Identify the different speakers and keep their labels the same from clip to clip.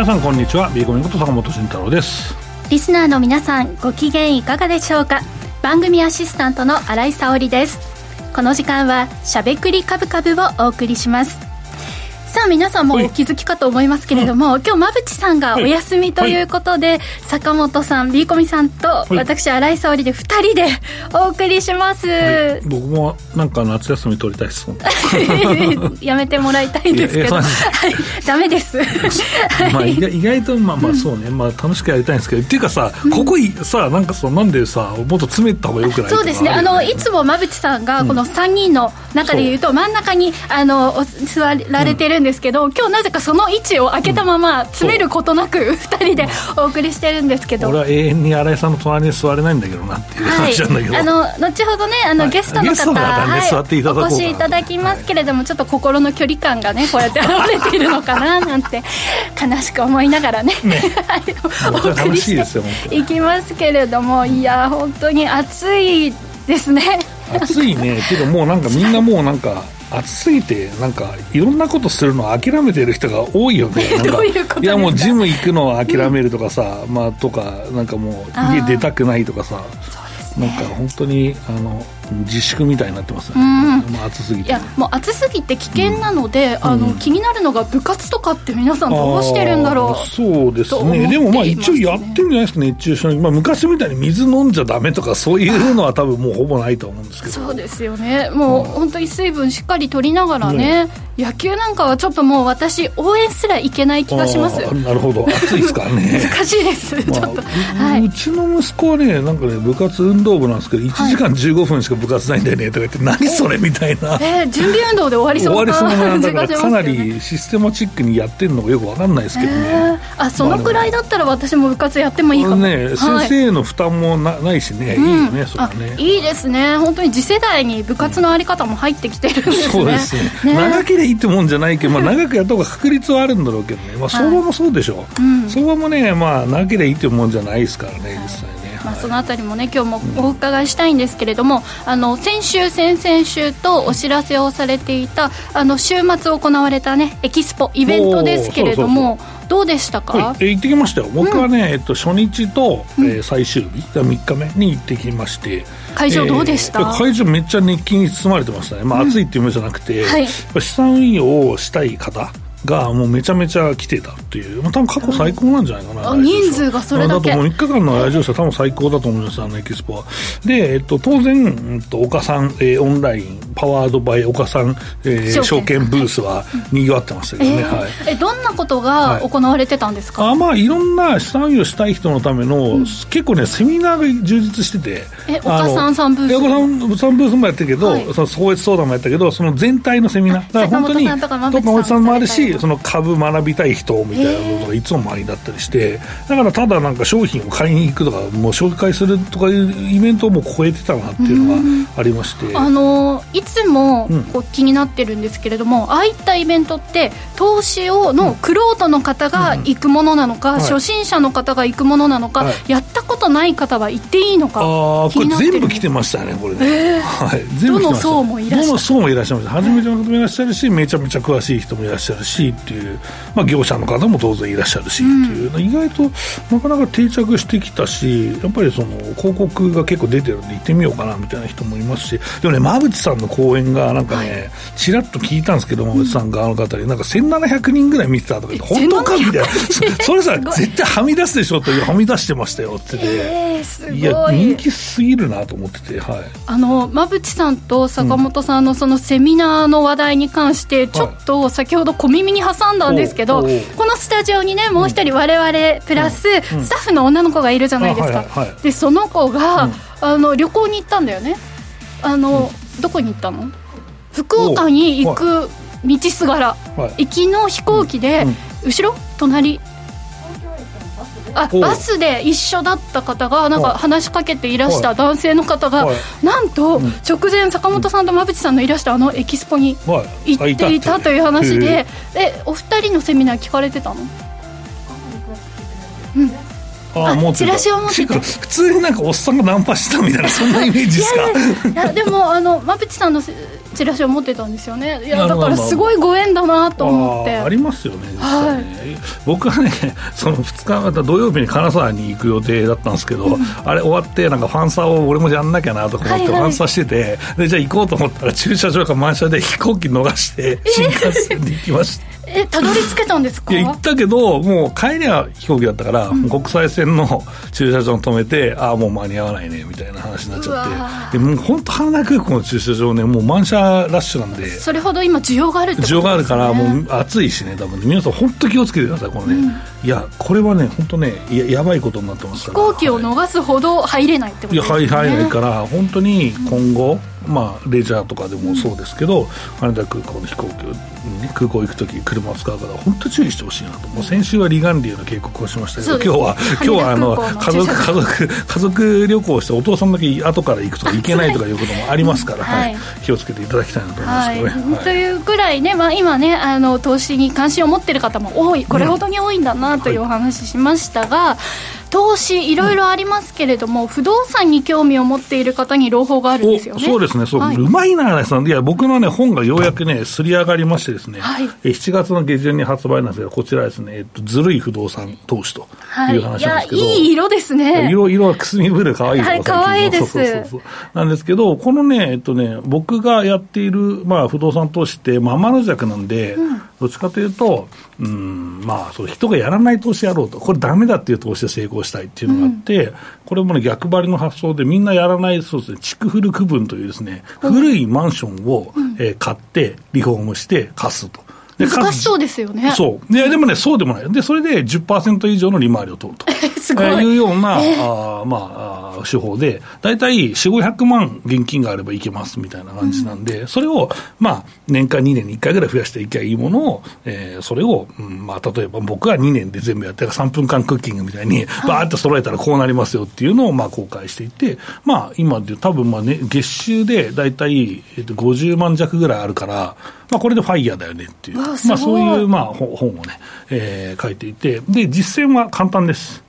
Speaker 1: 皆さんこんにちは。ビーコミこと坂本慎太郎です。
Speaker 2: リスナーの皆さんご機嫌いかがでしょうか？番組アシスタントの新井沙織です。この時間はしゃべくりカブカブをお送りします。さあ皆さんもお気づきかと思いますけれども、今日馬淵さんがお休みということで、はい、坂本さん B コミさんと私新井沙織で2人でお送りします、はい、
Speaker 1: 僕もなんか夏休み取りたいです
Speaker 2: やめてもらいたいんですけど。はい。ダメです。
Speaker 1: まあ意外とまあまあそうね、まあ楽しくやりたいんですけど。っていうかさここいさなんかさなんでさもっと詰めた方がよくない？
Speaker 2: そうですね。あのいつも馬淵さんがこの3人の中でいうと、真ん中にあの座られてるんですけど、今日なぜかその位置を開けたまま詰めることなく2人でお送りしてるんですけど、
Speaker 1: 俺は永遠に新井さんの隣に座れないんだけどなっていう話なんだけど、はい、あ
Speaker 2: の後ほどねあの、ゲストの方、はい、お越しいただきますけれども、ちょっと心の距離感がねこうやって現れているのかななんて悲しく思いながらね。ね。お送りしていきますけれどもいや本当に暑いですね。
Speaker 1: 暑いね。けどもうなんかみんなもうなんか暑すぎてなんかいろんなことするの諦めてる人が多いよね。
Speaker 2: なんかい
Speaker 1: やもうジム行くのを諦めるとかさ、うん、まあとかなんかもう家出たくないとかさなんか本当にあの自粛みたいになってますね、うん、まあ、暑すぎて、
Speaker 2: いやもう暑すぎて危険なので、うん、あの気になるのが部活とかって皆さんどうしてるんだろう。
Speaker 1: そうですね。でもまあ一応やってるんじゃないですか熱中症に、まあ、昔みたいに水飲んじゃだめとかそういうのは多分もうほぼないと思うんですけど。
Speaker 2: そうですよね。もう本当に水分しっかり取りながらね、ね、野球なんかはちょっともう私応援すらいけない気がします。
Speaker 1: なるほど。暑いですからね。
Speaker 2: 難しいです、まあ、ちょっと、
Speaker 1: はい、うちの息子はねなんかね部活運動部なんですけど1時間15分しか部活ないんだよねとか言って何それみたいな、
Speaker 2: えー、準備運動で終わりそう
Speaker 1: な終わりそうなんだからかなりシステマチックにやってるのがよく分かんないですけどね、えー、
Speaker 2: あそのくらいだったら私も部活やってもいいかも、
Speaker 1: ね、はい、先生への負担もなないしね、うん、いいよねそれね。
Speaker 2: いいですね。本当に次世代に部活のあり方も入ってきてるんですね、そうです。ね。
Speaker 1: ね長ければいいってもんじゃないけど、まあ、長くやった方が確率はあるんだろうけどね、まあ、相場もそうでしょう、はいうん、相場もねまあ長ければいいってもんじゃないですからね実際
Speaker 2: まあ、そのあたりもね今日もお伺いしたいんですけれども、あの先週先々週とお知らせをされていたあの週末行われたねエキスポイベントですけれどもどうでしたか、
Speaker 1: はい、え行ってきましたよ。僕はね、うん、えっと、初日と、えー、最終日3日目に行ってきまして。
Speaker 2: 会場どうでした、え
Speaker 1: ー、会場めっちゃ熱気に包まれてましたね、まあ、暑いっていう意味じゃなくて、うんはい、資産運用をしたい方がもうめちゃめちゃ来てたっていう、まあ、多分過去最高なんじゃないかな、
Speaker 2: うん、人数がそれだけ。
Speaker 1: だともう。3日間の来場者多分最高だと思いますあのエキスポは。で、えっと、当然、えっと、岡さん、えー、オンラインパワードバイ岡さん、えー、証券。ブースはにぎわってましたけどね、えー、はい、
Speaker 2: えどんなことが行われてたんですか、
Speaker 1: はい、あまあいろんな資産運用したい人のための、うん、結構ねセミナーが充実してて。
Speaker 2: え岡さんさんブース岡
Speaker 1: さんさんブースもやったけど、はい、その創越相談もやったけどその全体のセミナー。だから本当に坂本さんもあるしその株学びたい人みたいなことがいつも周りだったりしてだからただなんか商品を買いに行くとかもう紹介するとかいうイベントをもう超えてたなっていうのがありまして、
Speaker 2: あのいつもこう気になってるんですけれども、うん、ああいったイベントって投資をのクロートの方が行くものなのか、うんうんはい、初心者の方が行くものなのか、はい、やったことない方は行っていいのかあ
Speaker 1: これ全部来てましたねこれね、えー、はい、
Speaker 2: 全部どの層もいらっしゃる。どの
Speaker 1: 層もいらっしゃいます初めての方もいらっしゃるしめちゃめちゃ詳しい人もいらっしゃるしっていうまあ、業者の方も当然いらっしゃるし、っていう、意外となかなか定着してきたしやっぱりその広告が結構出てるんで行ってみようかなみたいな人もいますしでもね馬淵さんの講演がなんかね、ちらっと聞いたんですけど馬淵さんがあの方になんか1700人ぐらい見てたとか言って本当かみたいな。それさ絶対はみ出すでしょとはみ出してましたよって。言って、えー、いや人気すぎるなと思ってて、はい、
Speaker 2: あの馬淵さんと坂本さんのそのセミナーの話題に関してちょっと先ほど小耳に挟んだんですけど、このスタジオにねもう一人我々プラススタッフの女の子がいるじゃないですか、でその子が、あの旅行に行ったんだよね。あの、どこに行ったの？福岡に行く道すがら、行きの飛行機で、後ろ？隣？あバスで一緒だった方がなんか話しかけていらした男性の方が、なんと直前坂本さんと馬淵さんのいらしたあのエキスポに行っていたという話でえお二人のセミナー聞かれてたの？うん
Speaker 1: ああ
Speaker 2: チラシを持ってた。
Speaker 1: 普通になんかおっさんがナンパしたみたいなそんなイメージですか？
Speaker 2: いやでもあの馬淵さんのチラシを持ってたんですよね。いやだからすごいご縁だなと思って。
Speaker 1: ありますよね実際ね、僕はねその2日また土曜日に金沢に行く予定だったんですけど、うん、あれ終わってなんかファンサーを俺もやんなきゃなとか思ってファンサーしてて、でじゃあ行こうと思ったら駐車場が満車で飛行機逃して新幹線で行きました、
Speaker 2: えたどり着けたんですか？
Speaker 1: いや行ったけどもう帰りは飛行機だったから、うん、国際線の 駐車場に止めてああもう間に合わないねみたいな話になっちゃって。でもう本当羽田空港の駐車場ねもう満車ラッシュなんで。
Speaker 2: それほど今需要があるってことです、
Speaker 1: ね、需要があるからもう暑いしね多分皆さん本当気をつけてくださいこのね、うん、いやこれはね本当ねややばいことになってます
Speaker 2: から。飛行機を逃すほど入れないってことですね。いや
Speaker 1: 入れないから本当に今後、うんまあ、レジャーとかでもそうですけど、羽田空港の飛行機を、ね、空港行くとき車を使うから本当注意してほしいなと。もう先週は離岸流の警告をしましたけど今日は今日はあの家族家族家族旅行してお父さんだけ後から行くとか行けないとかいうこともありますから、はい、気をつけていただきたいなと思いますけどね。
Speaker 2: はい、というぐらいね、まあ、今ねあの投資に関心を持っている方も多いこれほどに多いんだなというお話しましたが、はい投資いろいろありますけれども、うん、不動産に興味を持っている方に朗報があるんですよね。
Speaker 1: そうですね。そう、はい、うまいなさんいや僕のね本がようやくねすり上がりましてですね、はい、7月の下旬に発売なんですけどこちらですね、えっと、ずるい不動産投資という話なんですけど、はい、
Speaker 2: いい色ですね。
Speaker 1: 色色はくすみブルーかわいい
Speaker 2: はいかわいいです。そうそう
Speaker 1: そうなんですけどこのねえっとね僕がやっている、まあ、不動産投資ってまあ天の弱なんで、うん。どっちかというと、うん、まあ、そう人がやらない投資やろうと、これだめだっていう投資で成功したいっていうのがあって、うん、これもね、逆張りの発想でみんなやらない、そうですね、築古区分というですね、古いマンションを、うん、えー、買って、リフォームして貸すと。
Speaker 2: 難しそうですよね。
Speaker 1: そう。いや、でもね、そうでもない。で、それで10%以上の利回りを取ると。
Speaker 2: すごい。
Speaker 1: いうような、えー、あまあ、手法で、大体4、500万現金があればいけますみたいな感じなんで、うん、それを、まあ、年間2年に1回ぐらい増やしていけばいいものを、えー、それを、うん、まあ、例えば僕は2年で全部やって3分間クッキングみたいに、バーって揃えたらこうなりますよっていうのを、まあ、公開していて、まあ、今で多分、まあね、月収で大体、えっと、50万弱ぐらいあるから、まあ、これでファイヤーだよねっていう、まあ、そういう、まあ、本をね、えー、書いていて、で、実践は簡単です。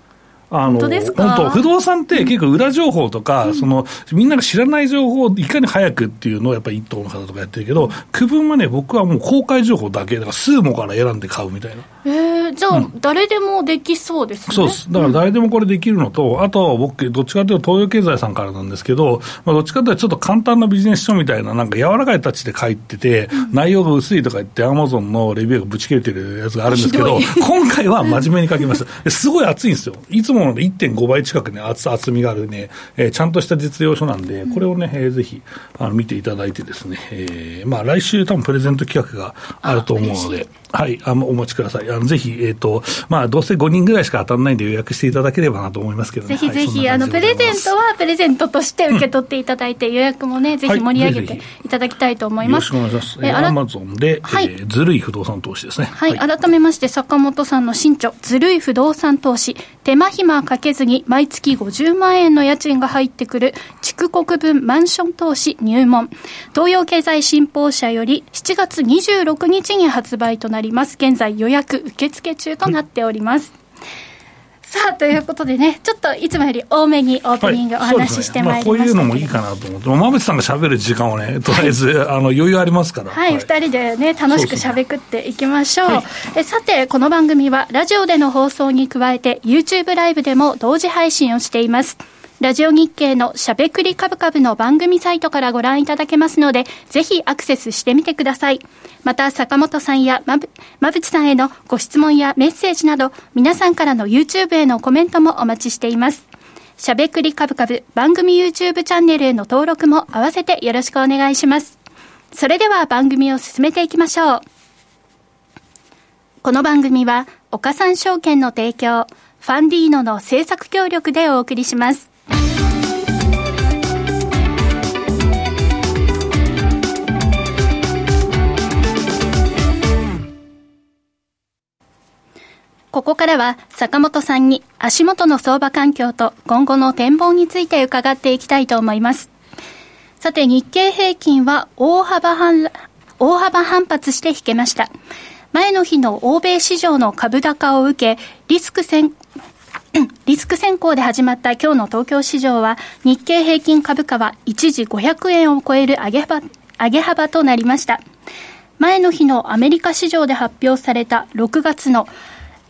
Speaker 2: あの、本当
Speaker 1: 不動産って結構裏情報とか、うん、その、みんなが知らない情報をいかに早くっていうのをやっぱり一等の方とかやってるけど、区分はね、僕はもう公開情報だけ、だから数もから選んで買うみたいな。
Speaker 2: えー、じゃあ、うん、誰でもできそうですね。
Speaker 1: そうです。だから誰でもこれできるのと、あと僕、どっちかというと東洋経済さんからなんですけど、まあ、どっちかというとちょっと簡単なビジネス書みたいな、なんか柔らかいタッチで書いてて、うん、内容が薄いとか言って、アマゾンのレビューがぶち切れてるやつがあるんですけど、今回は真面目に書きました。すごい熱いんですよ。いつもの1.5倍近くね、厚厚みがあるね、えー、ちゃんとした実用書なんで、これをね、えー、ぜひあの見ていただいてですね、えー、まあ来週多分プレゼント企画があると思うので、はい、あお待ちください。あのぜひ、えっ、ー、と、まあ、どうせ5人ぐらいしか当たらないんで予約していただければなと思いますけど、
Speaker 2: ね、ぜひぜひ、はい、あの、プレゼントはプレゼントとして受け取っていただいて、うん、予約もね、ぜひ盛り上げていただきたいと思います。
Speaker 1: はい、よろしくお願いします。えー、アマゾンで、はい、えー、ずるい不動産投資ですね。
Speaker 2: はい、改めまして、坂本さんの新著、ずるい不動産投資、手間暇かけずに毎月50万円の家賃が入ってくる、築国分マンション投資入門。東洋経済新報社より7月26日に発売となります。現在予約受付中となっております。さあ、ということでね、ちょっといつもより多めにオープニングお話ししてまいりました、はいねまあ、こう
Speaker 1: いうのもいいかなと思って、馬渕さんがしゃべる時間をね、とりあえず、はい、あの余裕ありますから。
Speaker 2: はい、二、はい、人でね、楽しくしゃべくっていきましょう。そうそうえさて、この番組は、ラジオでの放送に加えて、YouTube ライブでも同時配信をしています。ラジオ日経のしゃべくりカブカブの番組サイトからご覧いただけますので、ぜひアクセスしてみてください。また、坂本さんやまぶ、まぶちさんへのご質問やメッセージなど、皆さんからの YouTube へのコメントもお待ちしています。しゃべくりカブカブ番組 YouTube チャンネルへの登録も合わせてよろしくお願いします。それでは番組を進めていきましょう。この番組は、岡三証券の提供、ファンディーノの制作協力でお送りします。ここからは坂本さんに足元の相場環境と今後の展望について伺っていきたいと思います。さて日経平均は大幅反大幅反発して引けました。前の日の欧米市場の株高を受け、リスク先 リスク先行で始まった今日の東京市場は日経平均株価は一時500円を超える上げ幅上げ幅となりました。前の日のアメリカ市場で発表された6月の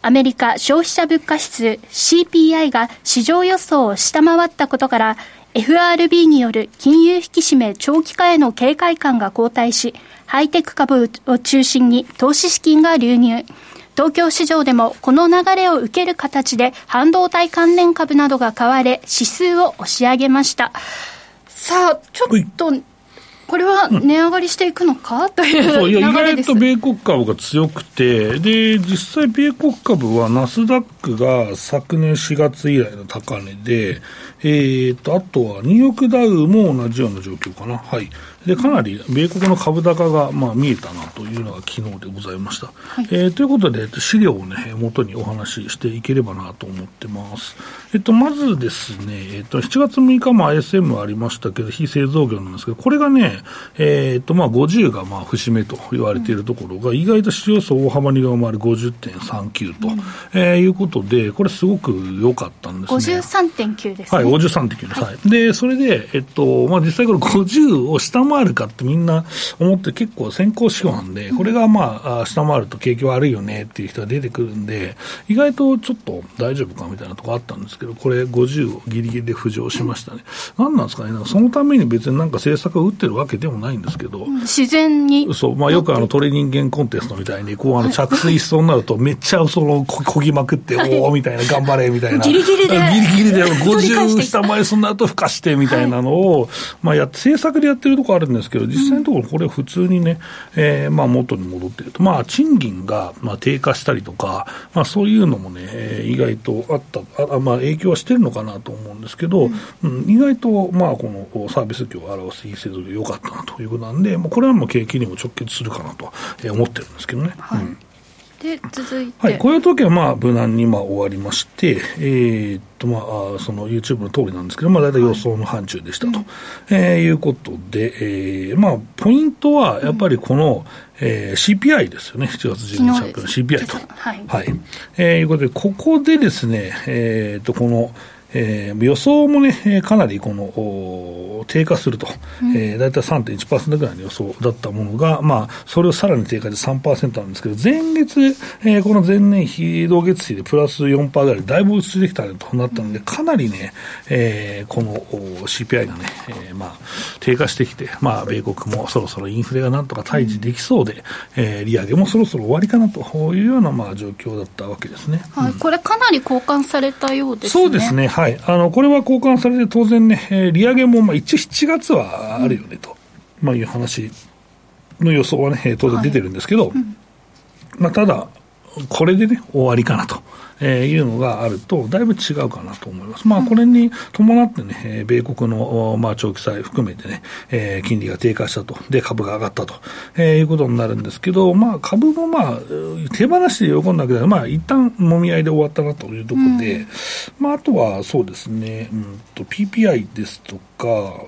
Speaker 2: アメリカ消費者物価指数 CPI が市場予想を下回ったことから FRB による金融引き締め長期化への警戒感が後退しハイテク株を中心に投資資金が流入。東京市場でもこの流れを受ける形で半導体関連株などが買われ指数を押し上げました。さあちょっとこれは値上がりしていくのか、うん、というそういや
Speaker 1: 意外と米国株が強くて、で実際、米国株はナスダックが昨年4月以来の高値で、えーと、あとはニューヨークダウも同じような状況かな。はいでかなり米国の株高が、まあ、見えたなというのが昨日でございました。はい、えー、ということで、資料をね、元にお話ししていければなと思ってます。えっと、まずですね、えっと、7月6日も ISM ありましたけど、非製造業なんですけど、これがね、えー、っと、まあ、50が、まあ、節目と言われているところが、うん、意外と市場層大幅に上回る50.39と、うん、えー、いうことで、これすごく良かったんですね。
Speaker 2: 53.9ですね。
Speaker 1: はい、53.9です。はい。で、それで、えっと、まあ、実際これ50を下回回るかってみんな思って結構先行指標なんで、これがまあ、下回ると景気悪いよねっていう人が出てくるんで、意外とちょっと大丈夫かみたいなとこあったんですけど、これ50をギリギリで浮上しましたね。何なんですかね、なんかそのために別になんか政策を打ってるわけでもないんですけど、
Speaker 2: 自然に。
Speaker 1: そう、まあよくあの鳥人間コンテストみたいに、こうあの着水しそうになるとめっちゃそのこぎまくって、おおみたいな、頑張れみたいな。
Speaker 2: ギリギリで。
Speaker 1: ギリギリで50下回りそうになるとふかしてみたいなのを、まあや、政策でやってるとこあるんですけど、実際のところ、これ普通にね、えー、まあ元に戻っていると、まあ賃金がまあ低下したりとか、まあそういうのもね、意外とあった、あまあ影響はしてるのかなと思うんですけど、うん、意外とまあこのサービス業を表すいい制度で良かったなということなんで、まあ、これはもう景気にも直結するかなと思ってるんですけどね。
Speaker 2: はい、うんで続いて、
Speaker 1: はい、雇用統計はまあ無難にまあ終わりまして、えー、っとまあ、その YouTube の通りなんですけど、まあ、大体予想の範疇でしたと、はい、えー、いうことで、えーまあ、ポイントはやっぱりこの、うん、えー、CPI ですよね、7月12日発表の CPI と。はい、はい。えー、いうことで、ここでですね、えー、っとこの、えー、予想もね、かなりこの低下すると、うん、えー、大体3.1%ぐらいの予想だったものが、まあ、それをさらに低下で3%なんですけど、前月、えー、この前年比、同月比でプラス4%ぐらい、だいぶ落ち着いてきたとなったので、かなりね、えー、この CPI がね、えー、まあ、低下してきて、まあ、米国もそろそろインフレがなんとか退治できそうで、えー、利上げもそろそろ終わりかなというような、まあ、状況だったわけですね。
Speaker 2: はい、うん、これ、かなり交換されたようです
Speaker 1: ね。そうですね。はい。あの、これは交換されて当然ね、えー、利上げも、まあ、一応7月はあるよね、と、うん、まあ、いう話の予想はね、当然出てるんですけど、はいうん、まあ、ただ、これでね、終わりかなと。えー、いうのがあると、だいぶ違うかなと思います。まあ、これに伴ってね、えー、米国の、まあ、長期債含めてね、えー、金利が低下したと。で、株が上がったと、えー、いうことになるんですけど、まあ、株もまあ、手放しで喜んだけど、まあ、一旦もみ合いで終わったなというところで、うん、まあ、あとはそうですね、うんと、PPI ですとか、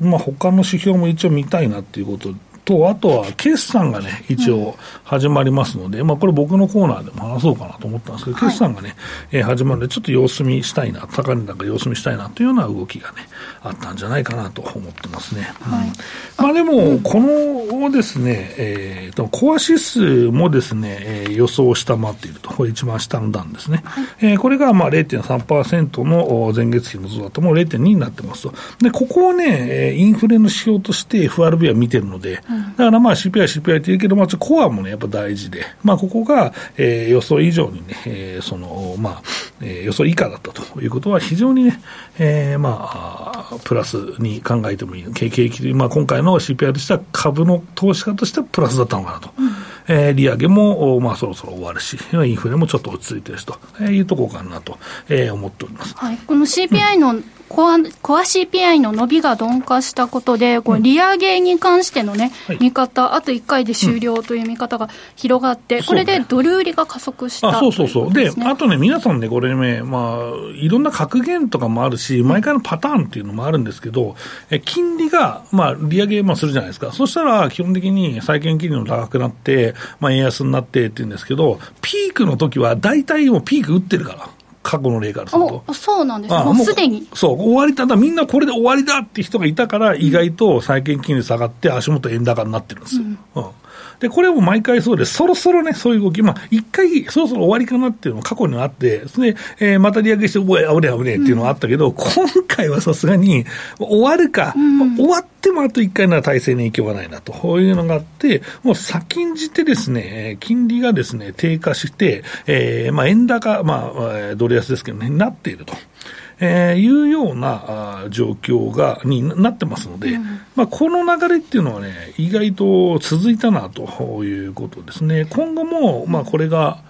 Speaker 1: まあ、他の指標も一応見たいなっていうことと、あとは決算がね、一応始まりますので、うん、まあこれ僕のコーナーでも話そうかなと思ったんですけど、決算がね、えー、始まるので、ちょっと様子見したいな、高値高様子見したいなというような動きがね、あったんじゃないかなと思ってますね。はい、まあでも、このですね、えー、と、コア指数もですね、えー、予想を下回っていると。これ一番下の段ですね。はい、えー、これがまあ0.3%の前月比の増だともう0.2になってますと。で、ここをね、インフレの指標として FRB は見てるので、だからまあ CPI、CPI って言うけど、まあ、コアもね、やっぱ大事で、まあ、ここが、えー、予想以上にね、えー、その、まあ、えー、予想以下だったということは、非常にね、えー、まあ、プラスに考えてもいい、景気、まあ、今回の CPI としては、株の投資家としてはプラスだったのかなと。うん。えー、利上げも、まあ、そろそろ終わるし、インフレもちょっと落ち着いてるしというところかなと、えー、思っております、
Speaker 2: はい、この CPI の、うんコアコア CPI の伸びが鈍化したことで、こう利上げに関してのね、うん、見方、あと1回で終了という見方が広がって、うん、これでドル売りが加速した、
Speaker 1: ね、あそうそうそう、で、あとね、皆さんね、これね、まあ、いろんな格言とかもあるし、毎回のパターンっていうのもあるんですけど、え金利が、まあ、利上げまあするじゃないですか、そしたら基本的に債券金利も高くなって、まあ、円安になってっていうんですけど、ピークの時は大体もうピーク打ってるから。過去の例からすると。
Speaker 2: そうなんですもうすでに。
Speaker 1: そう、終わりただ、みんなこれで終わりだって人がいたから、意外と債券金利下がって、足元円高になってるんですよ。うん、うんで、これも毎回そうで、そろそろね、そういう動き、まあ、一回、そろそろ終わりかなっていうのも過去にはあって、それで、えー、また利上げして、おい、危ねえ危ねえっていうのはあったけど、うん、今回はさすがに、終わるか、うん、終わってもあと一回なら体制に影響がないなと、こういうのがあって、もう先んじてですね、金利がですね、低下して、えー、まあ、円高、まあ、ドル安ですけどね、なっていると。えー、いうようなあ状況がになってますので、うん、まあ、この流れっていうのはね、意外と続いたなということですね。今後も、まあ、これが、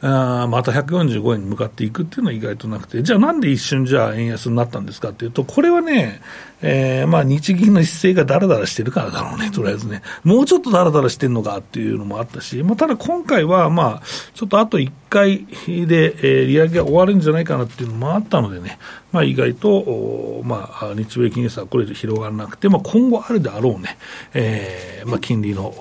Speaker 1: あまた145円に向かっていくっていうのは意外となくて、じゃあなんで一瞬じゃあ円安になったんですかっていうと、これはね、えー、まあ日銀の姿勢がだらだらしてるからだろうね、とりあえずね。もうちょっとだらだらしてるのかっていうのもあったし、まあ、ただ今回は、まあ、ちょっとあと1回で、えー、利上げが終わるんじゃないかなっていうのもあったのでね、まあ、意外と、まあ、日米金利差はこれ以上広がらなくて、まあ、今後あるであろうね、えーまあ、金利の、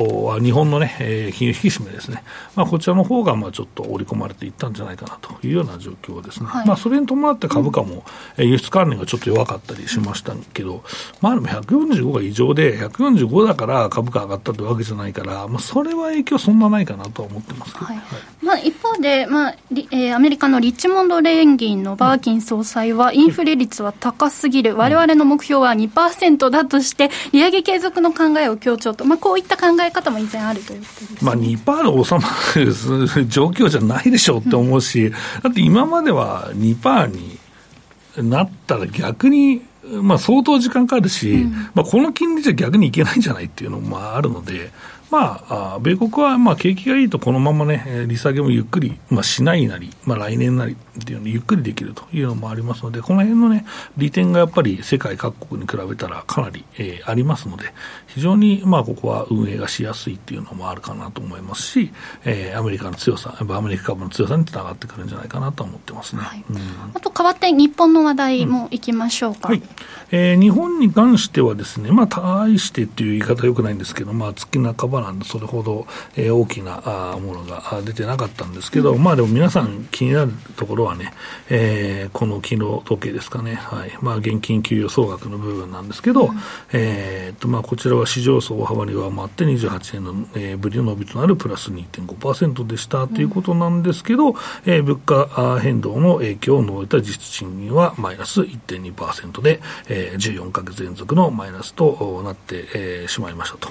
Speaker 1: 日本のね、えー、金融引き締めですね、まあ、こちらの方がまあちょっと織り込まれていったんじゃないかなというような状況ですね。はい、まあ、それに伴って株価も、うん、輸出関連がちょっと弱かったりしましたけど、まあでも145が異常で、145だから株価上がったというわけじゃないから、まあ、それは影響そんなないかなとは思ってますけど、はい、
Speaker 2: まあ、一方で、まあえー、アメリカのリッチモンド連銀のバーキン総裁は、インフレ率は高すぎる、われわれの目標は2%だとして、利上げ継続の考えを強調と、まあ、こういった考え方も以前あるということです、ね、まあ、2%
Speaker 1: で収まる状況じゃないでしょうって思うし、うん、だって今までは2%になったら逆に、まあ、相当時間かかるし、うん、まあ、この金利じゃ逆にいけないんじゃないっていうのもあるので、まあ、米国はまあ景気がいいと、このままね、利下げもゆっくり、まあ、しないなり、まあ、来年なりっていうのゆっくりできるというのもありますので、この辺のね、利点がやっぱり世界各国に比べたらかなり、えー、ありますので、非常にまあここは運営がしやすいっていうのもあるかなと思いますし、えー、アメリカの強さ、やっぱアメリカ株の強さにつながってくるんじゃないかなと思ってますね。はい、うん、
Speaker 2: あと変わって日本の話題もいきましょうか。うん、はい
Speaker 1: えー、日本に関してはですね、まあ、対してっていう言い方はよくないんですけど、まあ、月半ばなんで、それほど、えー、大きなあものが出てなかったんですけど、うん、まあでも皆さん気になるところはね、えー、この昨日時計ですかね、はい。まあ、現金給与総額の部分なんですけど、うん、えーとまあ、こちらは市場層大幅に上回って、28年の、えー、ぶりの伸びとなるプラス2.5%でした。ということなんですけど、うん、えー、物価変動の影響を除いた実質賃金はマイナス1.2%で、えーえー、14か月連続のマイナスとなって、えー、しまいましたと。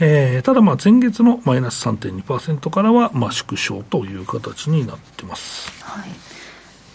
Speaker 1: えー、ただ、まあ、前月のマイナス3.2%からは、まあ、縮小という形になってます。はい。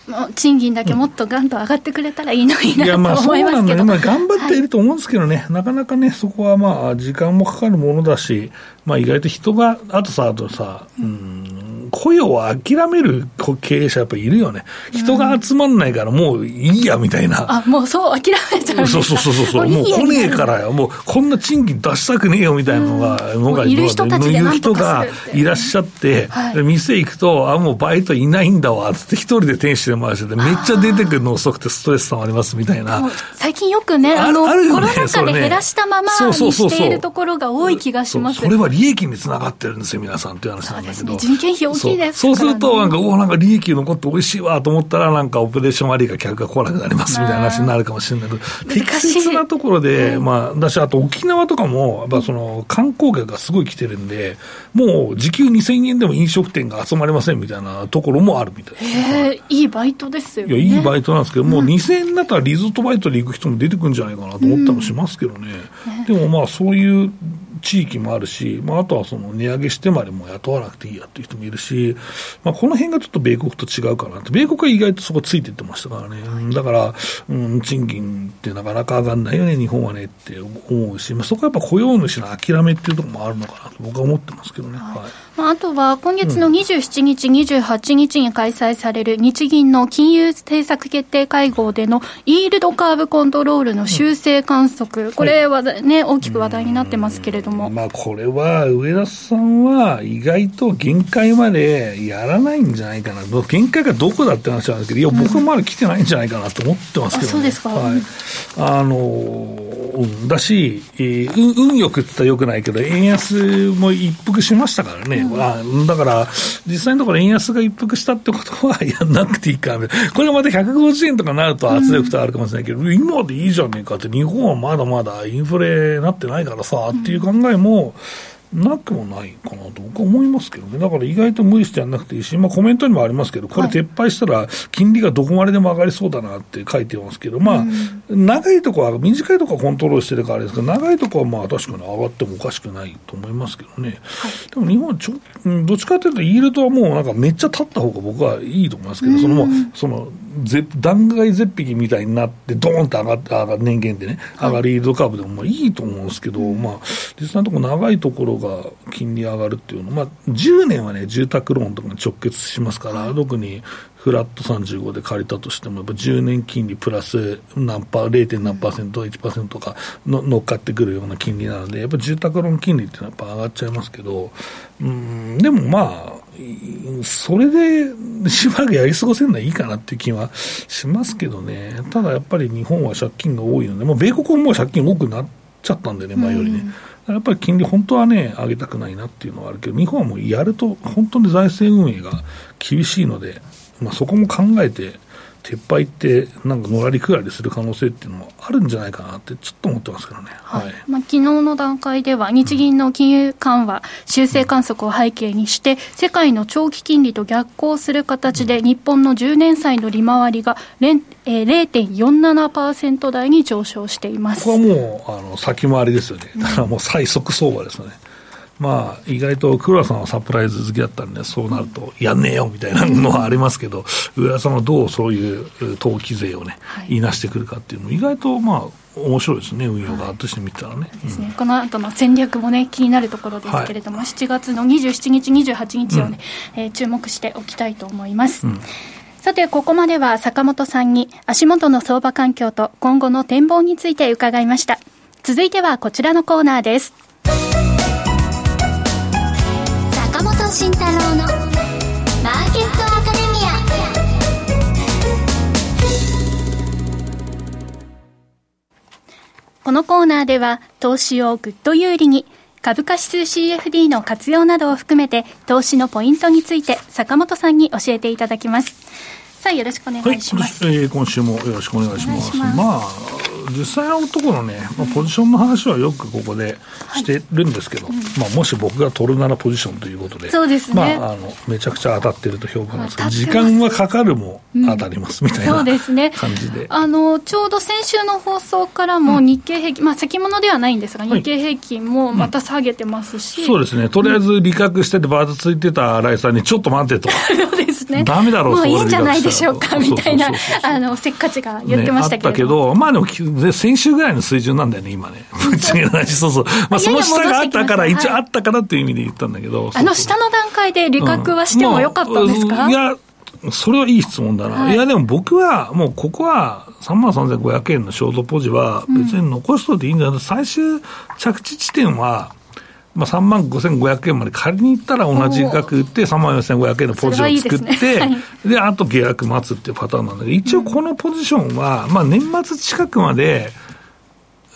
Speaker 2: もう賃金だけもっとがんと上がってくれたらいいのにな、うん、いやまあそうなんだ
Speaker 1: ね、まあ、頑張っていると思うんですけどね、はい、なかなかね、そこはまあ時間もかかるものだし、まあ、意外と人が、あとさ、あとさ、うん、雇用を諦める経営者やっぱりいるよね。人が集まんないからもういいやみたいな。
Speaker 2: あ、もうそう諦めちゃう。
Speaker 1: そうそうそうそう。もう来ねえからよ。もうこんな賃金出したくねえよみたいなのが、のが、
Speaker 2: いる人たち
Speaker 1: いる人がいらっしゃって、店行くと、あ、もうバイトいないんだわ、つって一人で店主で回してて、めっちゃ出てくるの遅くてストレス溜まりますみたいな。
Speaker 2: 最近よくね、あの、コロナ禍で減らしたままにしているところが多い気がします。
Speaker 1: それは利益につながってるんですよ、皆さんっていう話なんだけど。
Speaker 2: 人件費大きいです
Speaker 1: そうすると、なんか、おなんか利益残って美味しいわと思ったら、なんかオペレーション悪いから客が来なくなりますみたいな話になるかもしれないけど、適切なところで、まあ、だし、あと沖縄とかも、やっぱその観光客がすごい来てるんで、もう時給2000円でも飲食店が集まれませんみたいなところもあるみたいです。
Speaker 2: へえ、いいバイトですよ、ね、
Speaker 1: いや、いいバイトなんですけど、もう2000円だったらリゾートバイトで行く人も出てくるんじゃないかなと思ったりしますけどね。うん、でもまあ、そういう地域もあるし、まあ、あとはその値上げしてまでも雇わなくていいやっていう人もいるし、まあ、この辺がちょっと米国と違うかなと、米国は意外とそこついてってましたからね、だから、うん、賃金ってなかなか上がんないよね、日本はねって思うし、まあ、そこはやっぱ雇用主の諦めっていうところもあるのかなと僕は思ってますけどね。はい、はい
Speaker 2: あとは今月の27日、うん、28日に開催される日銀の金融政策決定会合でのイールドカーブコントロールの修正観測、これはね、大きく話題になってますけれどども、
Speaker 1: まあ、これは上田さんは意外と限界までやらないんじゃないかな、限界がどこだって話なんですけど、いや、僕はまだ来てないんじゃないかなと思ってますけど、ね、
Speaker 2: そうですか、
Speaker 1: はい、あのうん、だし、えー、運よくって言ったらよくないけど、円安も一服しましたからね、うん、あだから、実際のところ、円安が一服したってことは、やんなくていいか。これがまた150円とかなると圧力とあるかもしれないけど、うん、今でいいじゃねえかって、日本はまだまだインフレなってないからさ、っていう考えも、なくもないかなと僕は思いますけどね、だから意外と無理してやらなくていいし、まあ、コメントにもありますけど、これ撤廃したら、金利がどこまででも上がりそうだなって書いてますけど、まあ、長いとこは、短いとこはコントロールしてるからあれですけど、長いとこはまあ確かに上がってもおかしくないと思いますけどね、はい、でも日本ちょ、どっちかというと、イールドはもうなんかめっちゃ立った方が僕はいいと思いますけど、そのそのぜ断崖絶壁みたいになって、どーンと上がって、上が年限でね、上がるイールドカーブでもまあいいと思うんですけど、まあ、実際のところ長いところが金利上がるっていうの、まあ、10年はね、住宅ローンとかに直結しますから、特にフラット35で借りたとしても、やっぱ10年金利プラス何パー、0. 何パーセント、1%とかの乗っかってくるような金利なので、やっぱ住宅ローン金利っていうのはやっぱ上がっちゃいますけど、うん、でもまあ、それでしばらくやり過ごせるのはいいかなっていう気はしますけどね、ただやっぱり日本は借金が多いので、もう米国ももう借金多くなっちゃったんでね、前よりね。やっぱり金利、本当はね、上げたくないなっていうのはあるけど、日本はもうやると、本当に財政運営が厳しいので、まあ、そこも考えて、撤廃って、なんかのらりくらりする可能性っていうのもあるんじゃないかなって、ちょっと思ってますけどね、
Speaker 2: はい。はい、まあ昨日の段階では、日銀の金融緩和、修正観測を背景にして、世界の長期金利と逆行する形で、日本の10年債の利回りがえー、0.47%台に上昇しています。
Speaker 1: ここはもうあの先回りですよね、だからもう最速相場ですよね。まあ、意外と黒田さんはサプライズ好きだったんで、そうなると、やんねえよみたいなのはありますけど、上田さんはどうそういう投機税をね、言いなしてくるかっていうのも、意外とまあ、面白いですね、運用側として見たらね。ですね、
Speaker 2: この後の戦略もね、気になるところですけれども、はい、7月の27日、28日をね、うん、えー、注目しておきたいと思います。うんさて、ここまでは坂本さんに足元の相場環境と今後の展望について伺いました。続いてはこちらのコーナーです。坂本慎太郎のマーケットアカデミア。このコーナーでは投資をぐっと有利に株価指数 CFD の活用などを含めて投資のポイントについて坂本さんに教えていただきます。さあよろしくお願いします。
Speaker 1: はい、えー、今週もよろしくお願いします。ままあ実際のところね、まあ、ポジションの話はよくここでしてるんですけど、はいうん、まあ、もし僕が取るならポジションということで、
Speaker 2: そうです
Speaker 1: ね、まあ、あのめちゃくちゃ当たってると評価なんですけど、時間はかかるも当たりますみたいな、そうですね、感じで。
Speaker 2: あのちょうど先週の放送からも日経平均、うん、まあ、先物ではないんですが、日経平均もまた下げてますし、
Speaker 1: うん、そうですね、とりあえず利確してて、バートついてた新井さんに、ちょっと待ってと。
Speaker 2: そうですね。
Speaker 1: ダメだろう、
Speaker 2: もういいんじゃないでしょうか、みたいな、あの、せっかちが言ってましたけど、ね、
Speaker 1: あったけど、まあでも、先週ぐらいの水準なんだよね、今ね。ぶっちないそうそう。まあ、その下があったから、一応あったからっていう意味で言ったんだけど。
Speaker 2: あの下の段階で利確はしてもよかったんですか、
Speaker 1: いや、それはいい質問だな。いや、でも僕は、もうここは、3万3500円のショートポジは、別に残しといていいんだよ。最終着地地点は、まあ、3万5500円まで仮に行ったら同じ額売って、3万4500円のポジを作って、で、あと下落待つっていうパターンなんだけど、一応このポジションは、まあ、年末近くまで、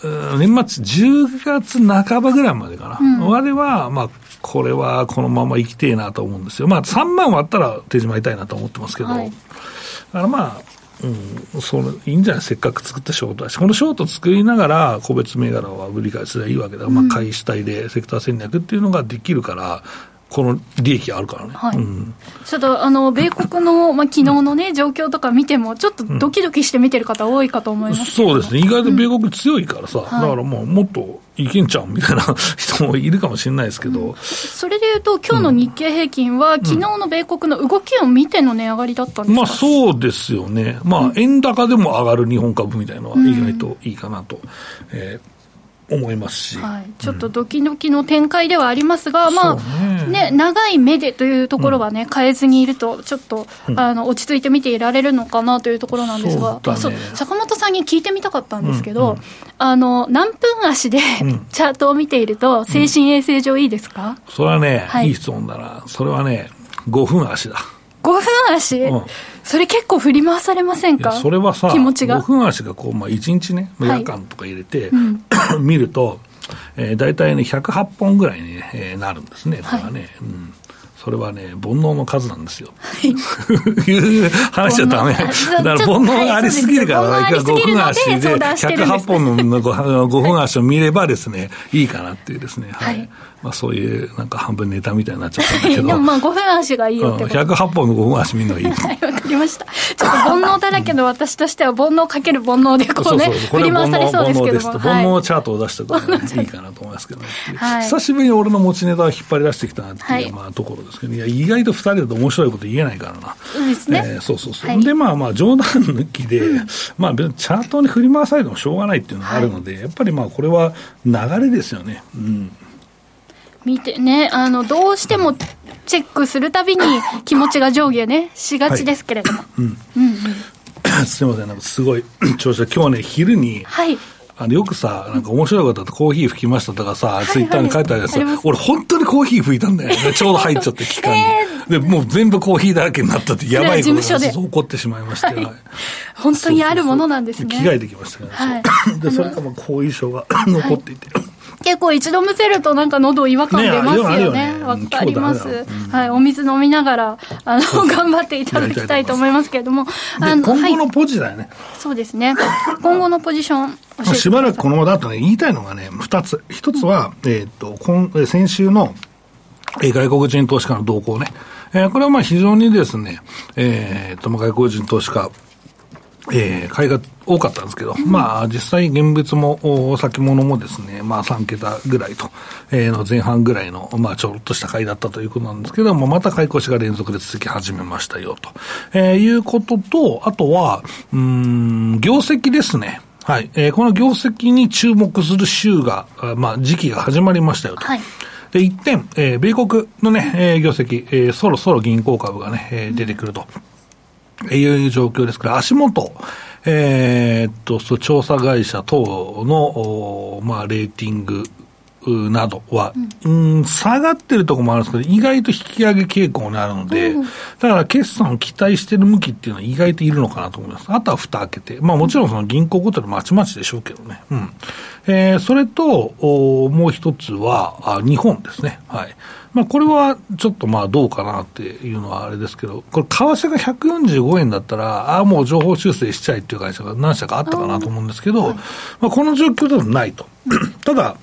Speaker 1: 年末10月半ばぐらいまでかな。うん、我は、まあ、これはこのまま行きてえなと思うんですよ。まあ、3万割ったら手締まりたいなと思ってますけど、はい、だからまあ、うん、それいいんじゃない？せっかく作ったショートだし、このショート作りながら、個別銘柄は売り買いすればいいわけだ、うん、まあ、買い主体でセクター戦略っていうのができるから、この利益あるからね、はい。うん、
Speaker 2: ちょっとあの米国の、まあ昨日のね、状況とか見ても、ちょっとドキドキして見てる方、多いかと思います、
Speaker 1: うん、そうですね、意外と米国強いからさ、だからもう、もっといけんちゃうみたいな 人もいるかもしれないですけど、うん、
Speaker 2: それでいうと、今日の日経平均は、昨日の米国の動きを見ての値上がりだったんですか、まあ、
Speaker 1: そうですよね、まあ、円高でも上がる日本株みたいなのは意外といいかなと。えー思いますし、
Speaker 2: はい、ちょっとドキドキの展開ではありますが、うん、まあね、ね、長い目でというところはね、うん、変えずにいると、ちょっと、うん、あの落ち着いて見ていられるのかなというところなんですが、そう、ね、坂本さんに聞いてみたかったんですけど、うん。うん、あの何分足でチャートを見ていると、精神衛生上いいですか、
Speaker 1: それはね、はい、いい質問だな、それはね、5分足だ。
Speaker 2: 5分足、うん、それ結構振り回されませんか？
Speaker 1: それはさ、
Speaker 2: 気持ちが
Speaker 1: ？5分足がこう、まあ、1日ね、夜間とか入れて、はい、見ると、えー、大体ね、108本ぐらいに、ねえー、なるんですね、これはね。はい、うんそれはね、煩悩の数なんですよ。はい、いう話じゃダメ。だから煩悩がありすぎるから、5分足で108本の 5, 分足を見ればですね、いいかなっていうですね。はい。まあそういうなんか半分ネタみたいになっちゃったんだけど。で
Speaker 2: もまあ5分足がいいよってこと。108
Speaker 1: 本の5分足見るのがいい。
Speaker 2: はい、わかりました。ちょっと煩悩だらけの私としては煩悩かける煩悩でこうね、振り回されそうですけども。
Speaker 1: 煩悩チャートを出しておくのがいいかなと思いますけどね。久しぶりに俺の持ちネタを引っ張り出してきたなっていうまあところですけど、いや意外と2人だと面白いこと言えないからな。
Speaker 2: そうですね。
Speaker 1: えそうそうそう。でまあまあ冗談抜きで、まあチャートに振り回されてもしょうがないっていうのがあるので、やっぱりまあこれは流れですよね。うん。
Speaker 2: 見てね、あの、どうしてもチェックするたびに気持ちが上下ね、しがちですけれども。はい、うん。うん
Speaker 1: うん、すみません、なんかすごい調子が、今日ね、昼に、はい。あのよくさ、なんか面白いことあってコーヒー吹きました。とかさ、ツイッターに書いてあるやつ、俺本当にコーヒー吹いたんだよね。ちょうど入っちゃって期間に。えー、で、もう全部コーヒーだらけになったってやばいことが起こってしまいまして、はい、
Speaker 2: 本当にあるものなんですね。
Speaker 1: 着替えてきましたけど、はい、で、それがまあ後遺症が残っていて。
Speaker 2: 結構一度むせるとなんか喉違和感出ますよね。わ、ね、かります、うん、はい。お水飲みながら、あの、頑張っていただきたいと思いますけれども。
Speaker 1: あの、今後のポジだよね、はい、
Speaker 2: そうですね。今後のポジション
Speaker 1: しばらくこのままだとね、言いたいのがね、二つ。一つは、うん、えっ、と、今、先週の、え外国人投資家の動向ね。えー、これはまあ非常にですね、えっ、ー、と、外国人投資家、えー、買いが多かったんですけど、まあ、実際現物も、先物もですね、まあ3桁ぐらいと、えー、の前半ぐらいの、まあちょろっとした買いだったということなんですけども、また買い越しが連続で続き始めましたよ、と、えー、いうことと、あとは、うん、業績ですね。はい。えー、この業績に注目する週が、まあ時期が始まりましたよと。はい。で、一点、えー、米国のね、えー、業績、えー、そろそろ銀行株がね、えー、出てくると。いう状況ですから、足元、えー、っと、調査会社等の、まあ、レーティングなどは、うん、ん、下がってるところもあるんですけど、意外と引き上げ傾向にあるので、うん、だから決算を期待してる向きっていうのは意外といるのかなと思います。あとは蓋開けて。まあもちろんその銀行ごとでまちまちでしょうけどね。うん。えー、それと、おもう一つはあ、日本ですね。はい。まあ、これはちょっとまあどうかなっていうのはあれですけど、これ、為替が145円だったら、ああ、もう情報修正しちゃいっていう会社が何社かあったかなと思うんですけど、まあ、この状況だとないと。ただ、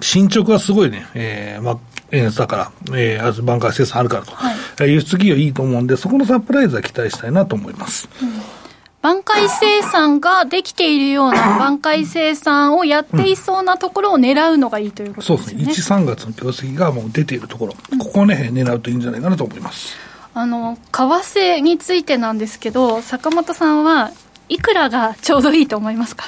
Speaker 1: 進捗はすごいね、えー、まあ、円安だから、えー、挽回生産あるからと、はい、輸出企業いいと思うんで、そこのサプライズは期待したいなと思います。うん
Speaker 2: 挽回生産ができているような 挽回生産をやっていそうなところを狙うのがいいということですね。
Speaker 1: そうですね。1、3月の業績がもう出ているところ、ここをね、狙うといいんじゃないかなと思います。
Speaker 2: あの、為替についてなんですけど、坂本さんはいくらがちょうどいいと思いますか？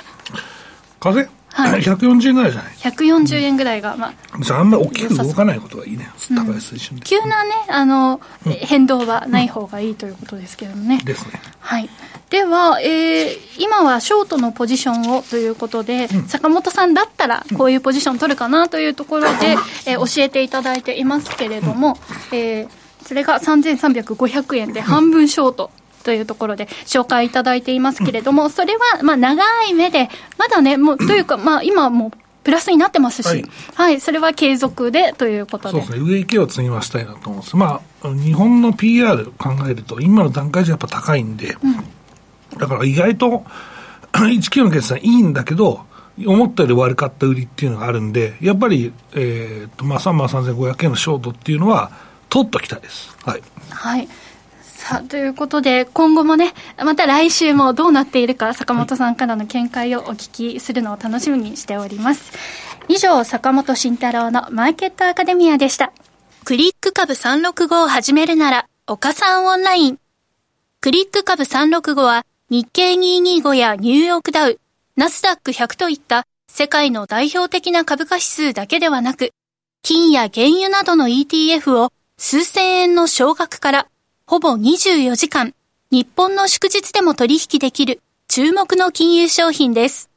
Speaker 1: 風はい、140円ぐらいじゃない
Speaker 2: ？140円ぐらいが、ま
Speaker 1: あ、ああんまり大きく動かないことがいいね、高い水準
Speaker 2: で、急なねあの、変動はない方がいいということですけどもね、
Speaker 1: ですね。
Speaker 2: はい。では、えー、今はショートのポジションをということで、うん、坂本さんだったらこういうポジション取るかなというところで、えー、教えていただいていますけれども、うん、えー、それが3300、500円で半分ショート。というところで紹介いただいていますけれども、それはまあ長い目で、まだね、もうというか、まあ、今もプラスになってますし、はい、はい、それは継続でということで。
Speaker 1: そうですね、上行きを積み増したいなと思うんです。まあ、日本の PR 考えると、今の段階じゃやっぱ高いんで、うんだから意外と、1キロの決算いいんだけど、思ったより悪かった売りっていうのがあるんで、やっぱり、えーとまあ、3万3500円のショートっていうのは、取っときたいです。はい、
Speaker 2: はいさあ、ということで、今後もね、また来週もどうなっているか、坂本さんからの見解をお聞きするのを楽しみにしております。以上、坂本慎太郎のマーケットアカデミアでした。クリック株365を始めるなら、岡さんオンライン。クリック株365は、日経225やニューヨークダウ、ナスダック100といった世界の代表的な株価指数だけではなく、金や原油などの ETF を数千円の少額からほぼ24時間、日本の祝日でも取引できる注目の金融商品です。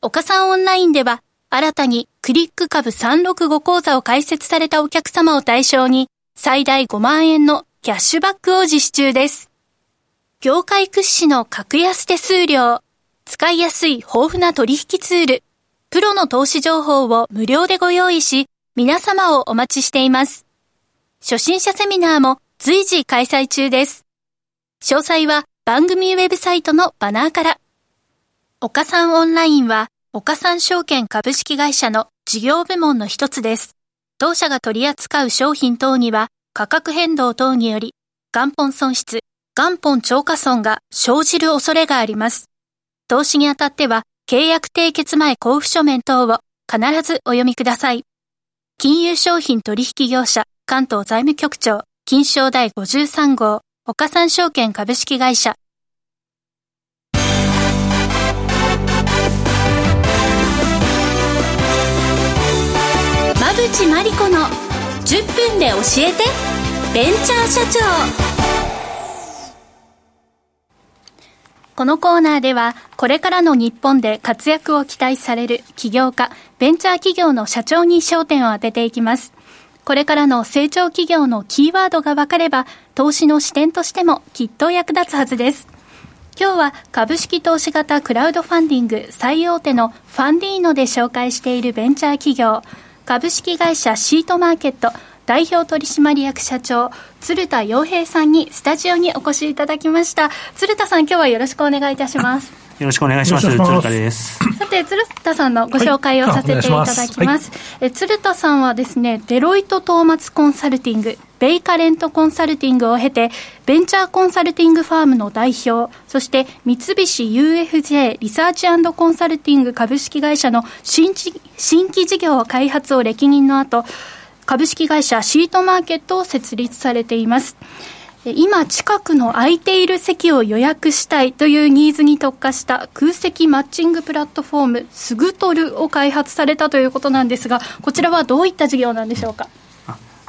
Speaker 2: 岡さんオンラインでは、新たにクリック株365講座を開設されたお客様を対象に、最大5万円のキャッシュバックを実施中です。業界屈指の格安手数料、使いやすい豊富な取引ツール、プロの投資情報を無料でご用意し、皆様をお待ちしています。初心者セミナーも随時開催中です。詳細は番組ウェブサイトのバナーから。岡三オンラインは、岡三証券株式会社の事業部門の一つです。当社が取り扱う商品等には、価格変動等により、元本損失、元本超過損が生じる恐れがあります。投資にあたっては、契約締結前交付書面等を必ずお読みください。金融商品取引業者関東財務局長金賞第53号岡三証券株式会社馬淵真理子の10分で教えてベンチャー社長このコーナーでは、これからの日本で活躍を期待される起業家、ベンチャー企業の社長に焦点を当てていきます。これからの成長企業のキーワードが分かれば、投資の視点としてもきっと役立つはずです。今日は株式投資型クラウドファンディング最大手のファンディーノで紹介しているベンチャー企業、株式会社シートマーケット代表取締役社長鶴田洋平さんにスタジオにお越しいただきました鶴田さん今日はよろしくお願いいたします
Speaker 3: よろしくお願いします。鶴田です。
Speaker 2: さて、鶴田さんのご紹介をさせていただきます。はい、え鶴田さんはですね、デロイト・トーマツコンサルティング、ベイカレントコンサルティングを経て、ベンチャーコンサルティングファームの代表、そして三菱 UFJ リサーチコンサルティング株式会社の新新規事業開発を歴任の後、株式会社シートマーケットを設立されています。今近くの空いている席を予約したいというニーズに特化した空席マッチングプラットフォームすぐとるを開発されたということなんですがこちらはどういった事業なんでしょうか？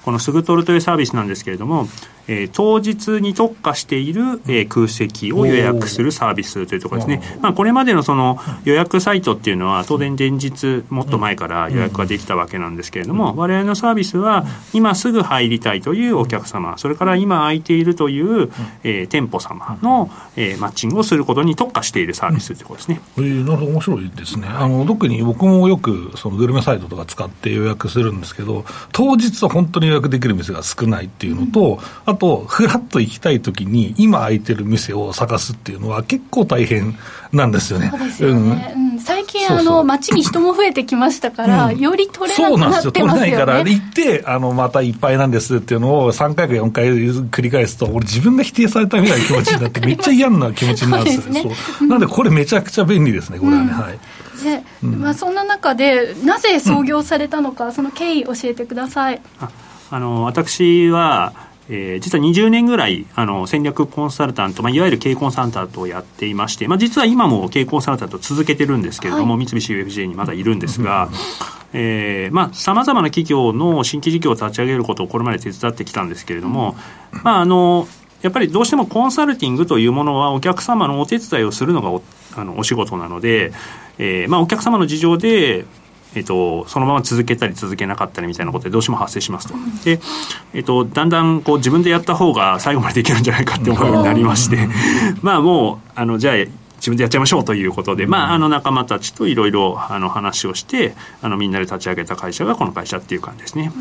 Speaker 3: このすぐとるというサービスなんですけれどもえー、当日に特化している、えー、空席を予約するサービスというところですね、まあ、これまでのその予約サイトっていうのは当然前日もっと前から予約ができたわけなんですけれども、我々のサービスは今すぐ入りたいというお客様それから今空いているという、えー、店舗様の、えー、マッチングをすることに特化しているサービスということですね、
Speaker 1: えー、なるほど面白いですね。あの特に僕もよくそのグルメサイトとか使って予約するんですけど当日は本当に予約できる店が少ないっていうのと、あとフラッと行きたいときに、今空いてる店を探すっていうのは、結構大変なんですよね。
Speaker 2: そうですよね、うん。最近あの街に人も増えてきましたから、うん、より取れなくなってますよ、ね、そうなんですよ取れないから行ってあのまたいっぱいなんですっていうのを3回か4回繰り返すと俺自分が否定されたみたいな気持ちになってめっちゃ嫌な気持ちになるんですよね、そうなんでこれめちゃくちゃ便利ですねこれはね、うん、はい。で、まあ、そんな中でなぜ創業されたのか、その経緯教えてください。
Speaker 3: ああの私はえー、実は20年ぐらいあの戦略コンサルタント、まあ、いわゆる経営コンサルタントをやっていまして、まあ、実は今も経営コンサルタント続けてるんですけれども、はい、三菱 UFJ にまだいるんですが、さまざ、まな企業の新規事業を立ち上げることをこれまで手伝ってきたんですけれども、まあ、あのやっぱりどうしてもコンサルティングというものはお客様のお手伝いをするのがおあのお仕事なので、えーまあ、お客様の事情でえっと、そのまま続けたり続けなかったりみたいなことでどうしても発生しますと。で、えっと、だんだんこう自分でやった方が最後までできるんじゃないかって思うようになりまして、まあもう、あの、じゃあ、自分でやっちゃいましょうということで、まあ、あの仲間たちといろいろ話をしてあのみんなで立ち上げた会社がこの会社っていう感じですね。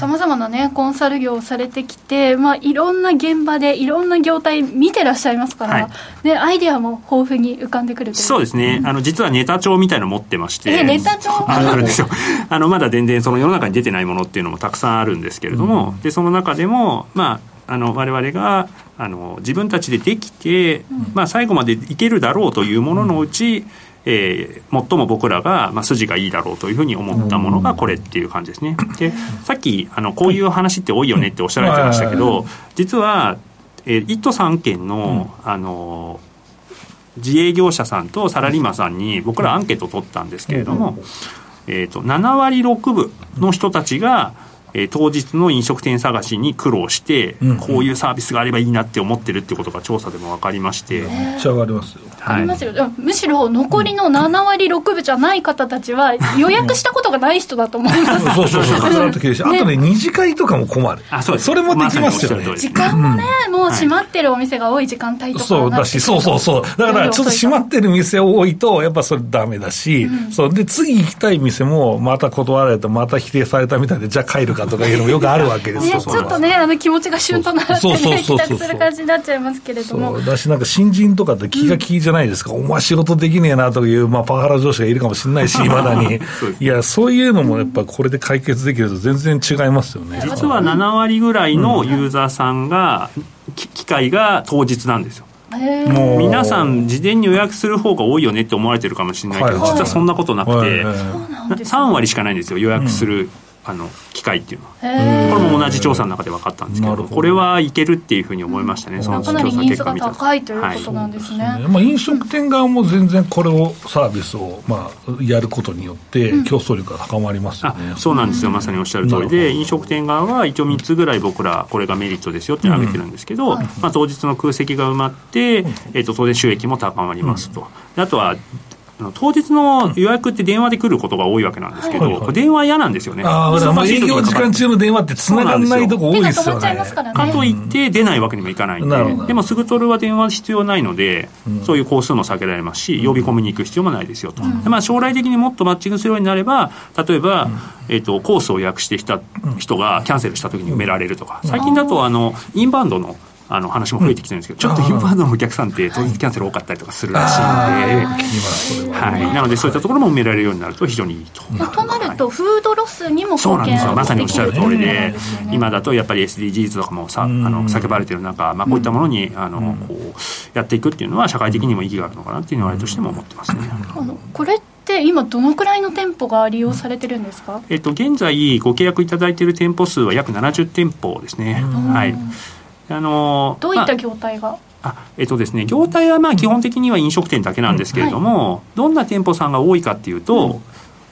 Speaker 2: さまざまなねコンサル業をされてきて、まあ、いろんな現場でいろんな業態見てらっしゃいますから、はい、でアイデアも豊富に浮かんでくる
Speaker 3: そうですね、うん、あの実はネタ帳みたいの持ってまして。
Speaker 2: えネタ帳？
Speaker 3: あるんですよ。あのまだ全然その世の中に出てないものっていうのもたくさんあるんですけれども、うん、でその中でもまああの我々があの自分たちでできて、うん、まあ、最後までいけるだろうというもののうち、うんえー、最も僕らが、まあ、筋がいいだろうというふうに思ったものがこれっていう感じですね。でさっきあのこういう話って多いよねっておっしゃられてましたけど実は、えー、1都3県の,、あの自営業者さんとサラリーマンさんに僕らアンケートを取ったんですけれども、えー、と7割6分の人たちがえー、当日の飲食店探しに苦労して、うん、こういうサービスがあればいいなって思ってるってことが調査でも分かりまして、
Speaker 1: めっちゃ上がりますよ、
Speaker 2: はい、ありますよ。むしろ残りの7割6分じゃない方たちは予約したことがない人だと思います。
Speaker 1: そうそうそう。あとね二次会とかも困る。あそうそれもできますよね、
Speaker 2: 時間もね、もう閉まってるお店が多い時間帯とか
Speaker 1: そうだしそうそうそう。だからちょっと閉まってる店多いとやっぱそれダメだし、うん、そう。で次行きたい店もまた断られてまた否定されたみたいでじゃあ帰るかとかいうのもよくあるわけですよ、ね、
Speaker 2: ちょっとねあの気持ちがシュンとなってね帰宅する感じになっちゃいますけれども。
Speaker 1: だしなんか新人とかって気が気じゃないですか、う。ん、お前仕事できねえなという、まあ、パワハラ上司がいるかもしれないしいまだにいやそう。いう。のもやっぱこれで解決できると全然違いますよね
Speaker 3: 実は7割ぐらいのユーザーさんが、機会が当日なんですよ皆さん事前に予約する方が多いよねって思われてるかもしれないけど、実はそんなことなくて、3割しかないんですよ予約するあの機会っていうのは。これも同じ調査の中で分かったんですけどこれはいけるっていうふうに思いましたね、そ
Speaker 2: の調査結果見た高いということなんですね、はい、
Speaker 1: まあ、飲食店側も全然これをサービスを、まあ、やることによって競争力が高まりますよね、
Speaker 3: うん、そうなんですよ。まさにおっしゃる通り。で飲食店側は一応3つぐらい僕らこれがメリットですよって挙げてるんですけど、うん、まあ、当日の空席が埋まって、えー、と当然収益も高まりますと、あとは当日の予約って電話で来ることが多いわけなんですけど、はい、電話嫌なんですよね。
Speaker 1: ああ、営業時間中の電話って繋がらないとこ多いですよ。ね。
Speaker 3: かといって出ないわけにもいかないんで、でもすぐ取るは電話必要ないので、そういう工数も避けられますし、呼び込みに行く必要もないですよと。まあ、将来的にもっとマッチングするようになれば、例えば、えっ、と、コースを予約してきた人がキャンセルした時に埋められるとか、最近だとあの、インバウンドのあの話も増えてきてるんですけど、ちょっとインバウンドのお客さんって当日キャンセル多かったりとかするらしいんで、はい、なのでそういったところも埋められるようになると非常にいいと。
Speaker 2: となると、フードロスにも
Speaker 3: そうなんですよ、まさにおっしゃる通りで、今だとやっぱり SDGs とかもさあの叫ばれてる中、まあ、こういったものにあのこうやっていくっていうのは、社会的にも意義があるのかなっていうのは、あれとしても思ってますね。あの
Speaker 2: これって今どのくらいの店舗が利用されてるんですか、
Speaker 3: えっと、現在ご契約いただいている店舗数は約70店舗ですね。はい。
Speaker 2: あのどういった業態が、
Speaker 3: あえっとですね、業態はまあ基本的には飲食店だけなんですけれども、はい、どんな店舗さんが多いかっていうと、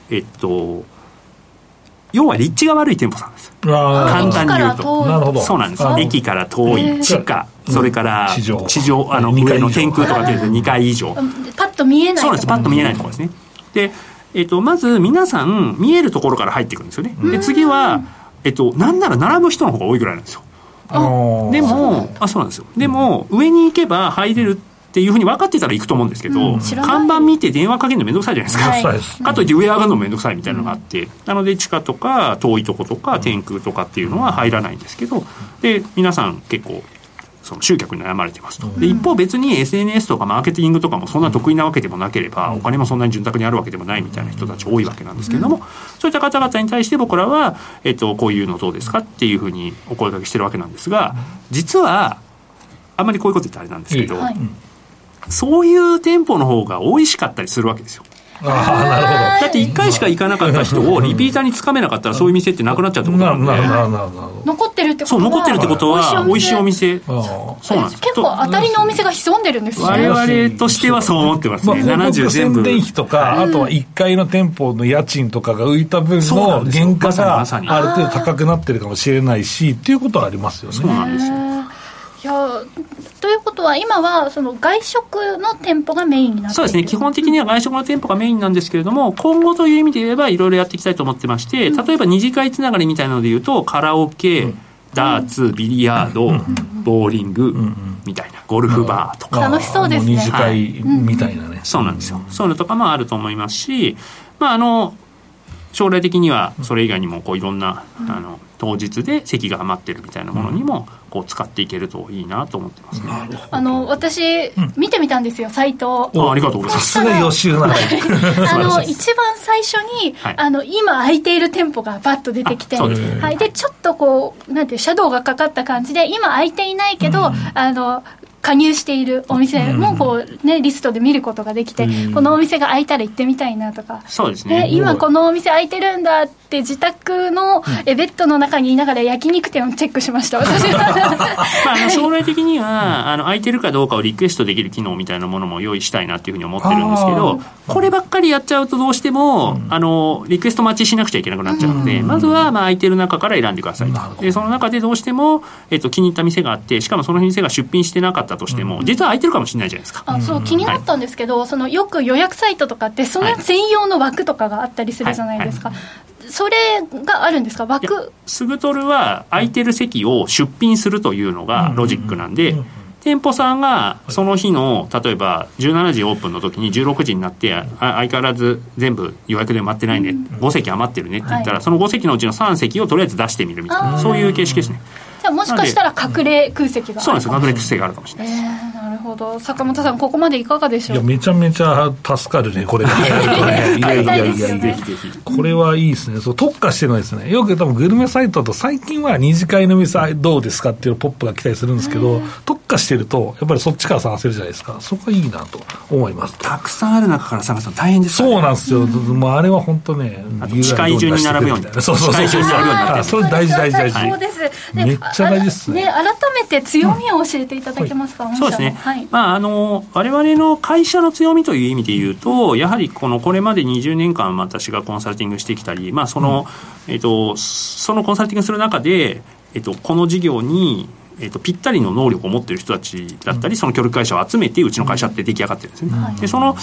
Speaker 3: うん、えっと要は立地が悪い店舗さんです。簡単に言うと。そうなんです。駅から遠い地下それから地上。地上あの上。の天空とかっていうと2階以上。
Speaker 2: パッと見えない
Speaker 3: そうなんです。パッと見えないところですね。で、えっと、まず皆さん見えるところから入っていくんですよね。で次は、えっと、なんなら並ぶ人の方が多いぐらいなんですよでもあそうなんです。よ。でも上に行けば入れるっていうふうに分かってたら行くと思うんですけど、うん、看板見て電話かけるの面倒くさいじゃないですか、はい、かといって上上がるの面倒くさいみたいなのがあって、うん、なので地下とか遠いとことか天空とかっていうのは入らないんですけどで皆さん結構その集客に悩まれてますと。で、一方別に SNS とかマーケティングとかもそんな得意なわけでもなければ、お金もそんなに潤沢にあるわけでもないみたいな人たち多いわけなんですけれども、そういった方々に対して僕らは、えっと、こういうのどうですかっていうふうにお声掛けしてるわけなんですが、実は、あんまりこういうこと言ってあれなんですけど、そういう店舗の方が美味しかったりするわけですよ。ああ、なるほど。だって1回しか行かなかった人をリピーターにつかめなかったらそういう店ってなくなっちゃうってことなんで。
Speaker 2: 残ってるってこと
Speaker 3: はそう、残ってるってことは美味しいお店。そう
Speaker 2: なんです。結構当たりのお店が潜んでるんですね。
Speaker 3: 我々としてはそう思ってますね。
Speaker 1: まあ、70全部。宣伝費とか、あとは1階の店舗の家賃とかが浮いた分の原価がある程度高くなってるかもしれないし、っていうことはありますよね。
Speaker 3: そうなんですよ。
Speaker 2: いやということは、今はその外食の店舗がメインになって
Speaker 3: そうですね、基本的には外食の店舗がメインなんですけれども、今後という意味で言えば、いろいろやっていきたいと思ってまして、例えば二次会つながりみたいなので言うと、カラオケ、うん、ダーツ、ビリヤード、うん、ボーリング、みたいな、ゴルフバーとか。
Speaker 2: 楽しそうですね。
Speaker 1: 二次会みたいなね、はい、
Speaker 3: そうなんですよ。そういうのとかもあると思いますし、まあ、あの、将来的にはそれ以外にもこういろんな、あの当日で席が余ってるみたいなものにもこう使っていけるといいなと思ってますね。
Speaker 2: あの私、見てみたんですよサイト。
Speaker 3: あありがとうございます。
Speaker 1: さすが予習な。
Speaker 2: あの一番最初に、はい、あの今空いている店舗がバッと出てきて、はい。でちょっとこうなんていうシャドウがかかった感じで今空いていないけど、うん、あの加入しているお店もこう、ね、リストで見ることができて、このお店が開いたら行ってみたいなとか。
Speaker 3: そうですね。
Speaker 2: 今このお店開いてるんだって自宅のえベッドの中にいながら焼肉店をチェックしました私
Speaker 3: まあ、あの将来的にはあの空いてるかどうかをリクエストできる機能みたいなものも用意したいなっていうふうに思ってるんですけどこればっかりやっちゃうとどうしても、あのリクエスト待ちしなくちゃいけなくなっちゃうので、まずはまあ空いてる中から選んでくださいと。でその中でどうしても、えっと、気に入った店があってしかもその店が出品してなかったとしても、実は空いてるかもしれないじゃないですか。
Speaker 2: あそう気になったんですけど、はい、そのよく予約サイトとかってその専用の枠とかがあったりするじゃないですか、はいはい。それがあるんですか？枠？
Speaker 3: スグトルは空いてる席を出品するというのがロジックなんで、店舗さんがその日の例えば17時オープンの時に16時になって相変わらず全部予約で埋まってないね、5席余ってるねって言ったら、その5席のうちの3席をとりあえず出してみるみたいな。そういう形式ですね。
Speaker 2: もしかしたら隠れ空席が
Speaker 3: そうなんです隠れ空席があるかもしれないです、
Speaker 2: えー、ほど。坂本さんここまでいかがでしょう？い
Speaker 1: やめちゃめちゃ助かるねこれ。が いやいやいやいや。ぜひぜひ。これはいいですね。そう特化してるのですねよく多分グルメサイトと最近は二次会の店どうですかっていうポップが来たりするんですけど特化してるとやっぱりそっちから探せるじゃないですか。そこはいいなと思います。
Speaker 3: たくさんある中から探すの大変です、ね、
Speaker 1: そうなんですよ、もうあれは本当ね
Speaker 3: 機械順に並ぶように
Speaker 1: そうそうそうそう。それ大事大事大事。
Speaker 2: そうです。
Speaker 1: めっちゃ大事ですね。
Speaker 2: 改めて強みを教えていただけますか、うん、
Speaker 3: そうですね、はい、まあ、あの我々の会社の強みという意味で言うとやはりこのこれまで20年間私がコンサルティングしてきたり、まあその、うん、えっと、そのコンサルティングする中で、えっと、この事業にえーと、ぴったりの能力を持っている人たちだったり、その協力会社を集めてうちの会社って出来上がってるんですね、うん、でその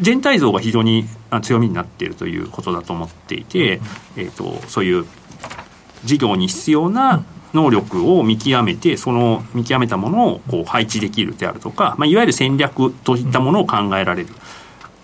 Speaker 3: 全体像が非常に強みになっているということだと思っていて、えーとそういう事業に必要な能力を見極めてその見極めたものをこう配置できるであるとか、まあ、いわゆる戦略といったものを考えられる。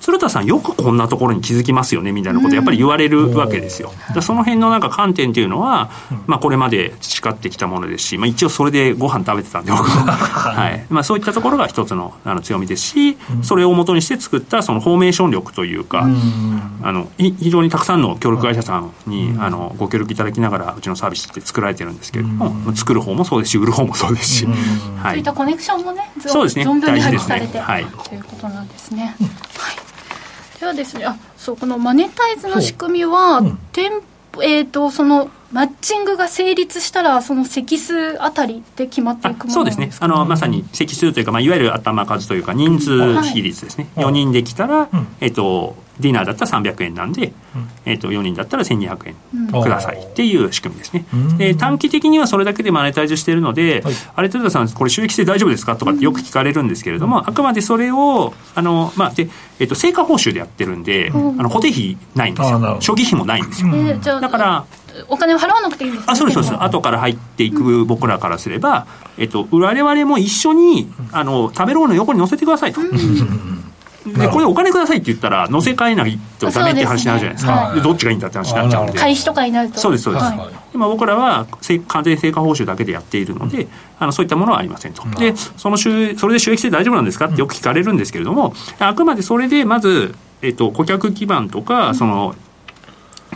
Speaker 3: 鶴田さんよくこんなところに気づきますよねみたいなことやっぱり言われるわけですよ。うん、その辺のなんか観点というのは、まあ、これまで培ってきたものですし、まあ、一応それでご飯食べてたんで僕 は、はい。まあ、そういったところが一つのあの強みですしそれをもとにして作ったそのフォーメーション力というか、うん、あの非常にたくさんの協力会社さんに、あのご協力いただきながらうちのサービスって作られてるんですけれども、作る方もそうですし売る方もそうですし、
Speaker 2: はい、そういったコネクションもね
Speaker 3: そうですね。
Speaker 2: 存分に発揮されて、ね。はい、ということなんですね。はいですね。あそうこのマネタイズの仕組みは、う。ん、店えーと、そのマッチングが成立したらその席数あたりで決まっていくもの
Speaker 3: そうですね。あのまさに席数というか、まあ、いわゆる頭数というか人数比率ですね、はい、4人できたら、うん、えーとディナーだったら300円なんで、うん、えー、と4人だったら1200円くださいっていう仕組みですね、うん、で短期的にはそれだけでマネタイズしているので、はい、あれ豊田さんこれ収益性大丈夫ですか？とかってよく聞かれるんですけれども、うん、あくまでそれをあの、まあでえー、と成果報酬でやってるんで、あの固定費ないんですよ。初期費もないんですよ、えー、だから
Speaker 2: お金を払わなくていいんです、
Speaker 3: ね、あそうですそうです。後から入っていく僕らからすれば、えっと、我々も一緒にあの食べローの横に乗せてくださいと。でこれお金くださいって言ったら乗せ替えないとダメって話になるじゃないですか、でどっちがいいんだって話になっちゃうんで。
Speaker 2: 開始とかになると。
Speaker 3: そうですそうです、はい、今僕らは完全成果報酬だけでやっているので、うん、あのそういったものはありませんと、でその収それで収益性大丈夫なんですかってよく聞かれるんですけれども、あくまでそれでまず、えっと、顧客基盤とか、その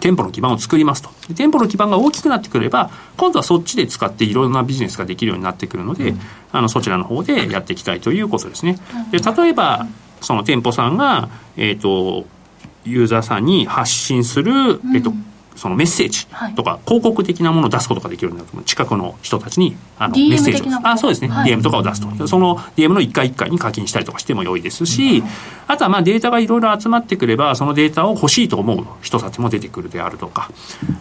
Speaker 3: 店舗の基盤を作りますと。店舗の基盤が大きくなってくれば、今度はそっちで使っていろんなビジネスができるようになってくるので、うん、あのそちらの方でやっていきたいということですね。で例えば、その店舗さんが、えっ、ー、と、ユーザーさんに発信する、えっ、と、そのメッセージとか広告的なものを出すことができるようになる近くの人たちにあのメッセージを。あそうですね、はい、DM とかを出すと。その DM の1回1回に課金したりとかしても良いですし、うん、あとはまあデータがいろいろ集まってくればそのデータを欲しいと思う人たちも出てくるであるとか、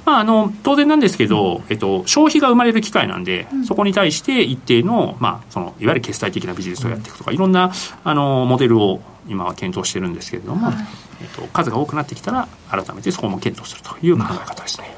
Speaker 3: まあ、あの当然なんですけど、えっと、消費が生まれる機会なんで、うん、そこに対して一定の,、まあそのいわゆる決済的なビジネスをやっていくとかいろんなあのモデルを今は検討してるんですけれども、はい、えっと、数が多くなってきたら改めてそこも検討するという考え方ですね。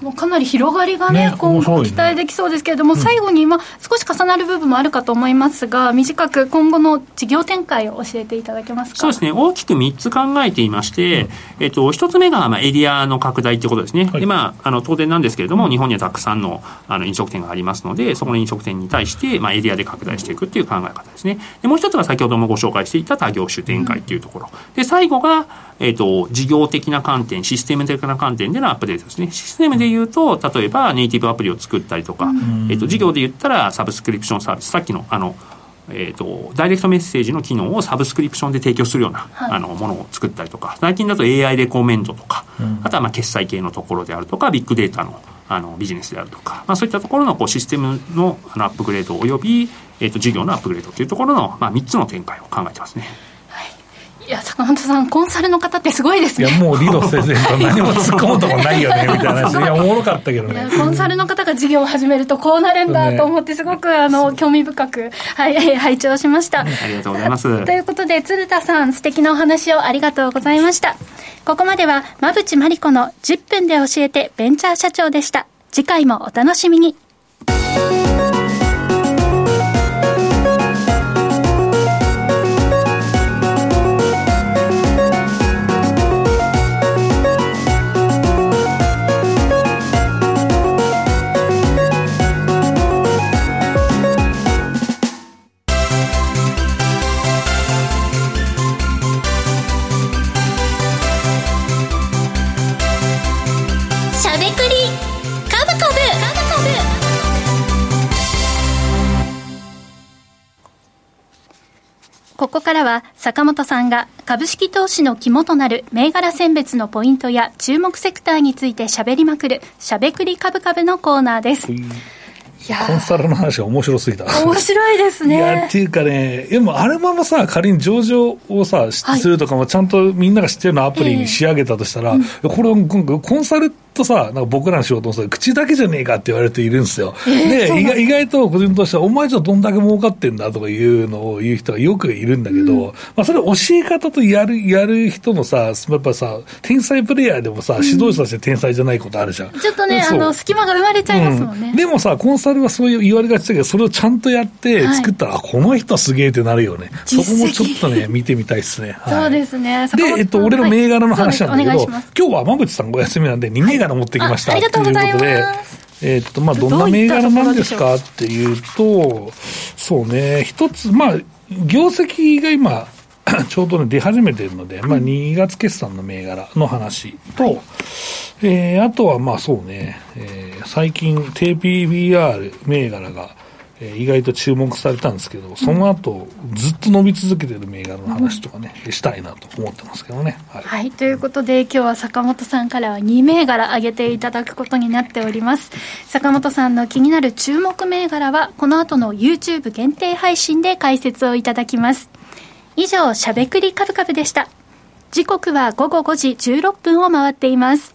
Speaker 2: もうかなり広がりがね、ね今後期待できそうですけれども、ね、最後に、まあ、少し重なる部分もあるかと思いますが、短く今後の事業展開を教えていただけますか？
Speaker 3: そうですね、大きく3つ考えていまして、うん、えっと、1つ目が、まあ、エリアの拡大ということですね。はい、で、まあ、あの、当然なんですけれども、うん、日本にはたくさんのあの飲食店がありますので、そこの飲食店に対して、まあ、エリアで拡大していくっていう考え方ですね。で、もう一つが先ほどもご紹介していた他業種展開っていうところ。で、最後が、えっ、と、事業的な観点、システム的な観点でのアップデートですね。システムで言うと、例えばネイティブアプリを作ったりとか、えっ、と、事業で言ったらサブスクリプションサービス、さっきの、あの、えーと、ダイレクトメッセージの機能をサブスクリプションで提供するような、はい、あのものを作ったりとか最近だと AI レコメンドとか、うん、あとはまあ決済系のところであるとかビッグデータのあのビジネスであるとか、まあ、そういったところのこうシステムのあのアップグレードおよび、えーと、事業のアップグレードというところの、まあ、3つの展開を考えてますね。
Speaker 2: いや坂本さんコンサルの方ってすごいですね。
Speaker 1: いやもう理路整然と何も突っ込むとこないよねみたいな話。いやおもろかったけどね。
Speaker 2: コンサルの方が事業を始めるとこうなるんだと思ってすごくあの興味深く、はい、拝聴しました、あ
Speaker 3: りがとうございます。
Speaker 2: ということで鶴田さん素敵なお話をありがとうございました。ここまでは馬淵真理子の10分で教えてベンチャー社長でした。次回もお楽しみにここからは坂本さんが株式投資の肝となる銘柄選別のポイントや注目セクターについて喋りまくるしゃべくり株株のコーナーです。
Speaker 1: コンサルの話が面白すぎた。
Speaker 2: 面白いですね。い
Speaker 1: や、っていうかね、でもあれままさ、仮に上場をさ、するとかもちゃんとみんなが知ってるようなアプリに仕上げたとしたら、えー、これ、コンサルとさ、なんか僕らの仕事もさ、口だけじゃねえかって言われる人いるんですよ。えー、で意外、意外と個人としては、お前じゃどんだけ儲かってんだとかいうのを言う人がよくいるんだけど、うん、まあそれ教え方とやる、やる人のさ、やっぱさ、天才プレイヤーでもさ、指導者として天才じゃないことあるじゃん。
Speaker 2: ちょっとね、あの、隙間が生まれちゃいますもんね。
Speaker 1: うん、でもさ、コンサルはそういう言われがちだけど、それをちゃんとやって作ったら、はい、この人すげえってなるよね。そこもちょっとね、見てみたいですね。
Speaker 2: はい、そうですね。
Speaker 1: で、えっと、俺の銘柄の話なんだけど、今日は馬淵さんご休みなんで2銘柄持ってきました。はい
Speaker 2: ということで、
Speaker 1: えっ、と、まあ、どんな銘柄なんですかっていうと、そうね、一つ、まあ、業績が今、ちょうどね、出始めてるので、まあ、2月決算の銘柄の話と、はい、えー、あとは、まあ、そうね、えー、最近、低 PBR 銘柄が、えー、意外と注目されたんですけど、その後、ずっと伸び続けてる銘柄の話とかね、うん、したいなと思ってますけどね。
Speaker 2: はい、はい、ということで、今日は坂本さんからは2銘柄挙げていただくことになっております。坂本さんの気になる注目銘柄は、この後の YouTube 限定配信で解説をいただきます。以上、しゃべくりカブカブでした。時刻は午後5時16分を回っています。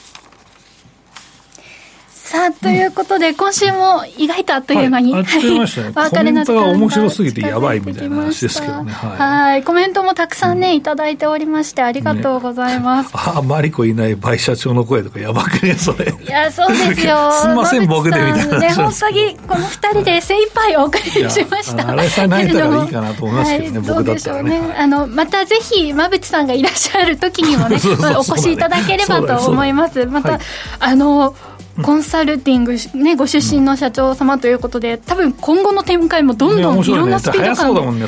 Speaker 2: さあ、ということで、今週も意外とあっという間に。
Speaker 1: はい、あっという間でしたね。コメントが面白すぎてやばいみたいな話ですけどね。
Speaker 2: はい。コメントもたくさんね、いただいておりまして、ありがとうございます。
Speaker 1: ああ、マリコいない倍社長の声とかやばくね、それ。
Speaker 2: いや、そうですよ。
Speaker 1: すみません、僕でみたいな。
Speaker 2: ね、本当に、この二人で精一杯お送りしました。
Speaker 1: あれさえ泣いたらいいかなと思いますけど ね、僕だったらね。
Speaker 2: あの、またぜひ、馬淵さんがいらっしゃる時にもね、お越しいただければと思います。また、あの、コンサルティング、ね、ご出身の社長様ということで、多分今後の展開もどんどんいろんなスピード感で、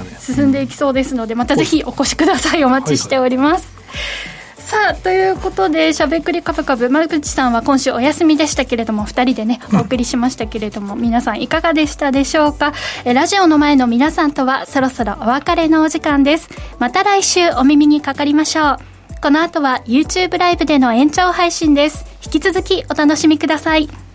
Speaker 2: ね。はい、進んでいきそうですので、またぜひお越しください。お待ちしております。さあということでしゃべくりカブカブ丸口さんは今週お休みでしたけれども2人でねお送りしましたけれども、皆さんいかがでしたでしょうか？えラジオの前の皆さんとはそろそろお別れのお時間です。また来週お耳にかかりましょうこの後は YouTube ライブでの延長配信です引き続きお楽しみください。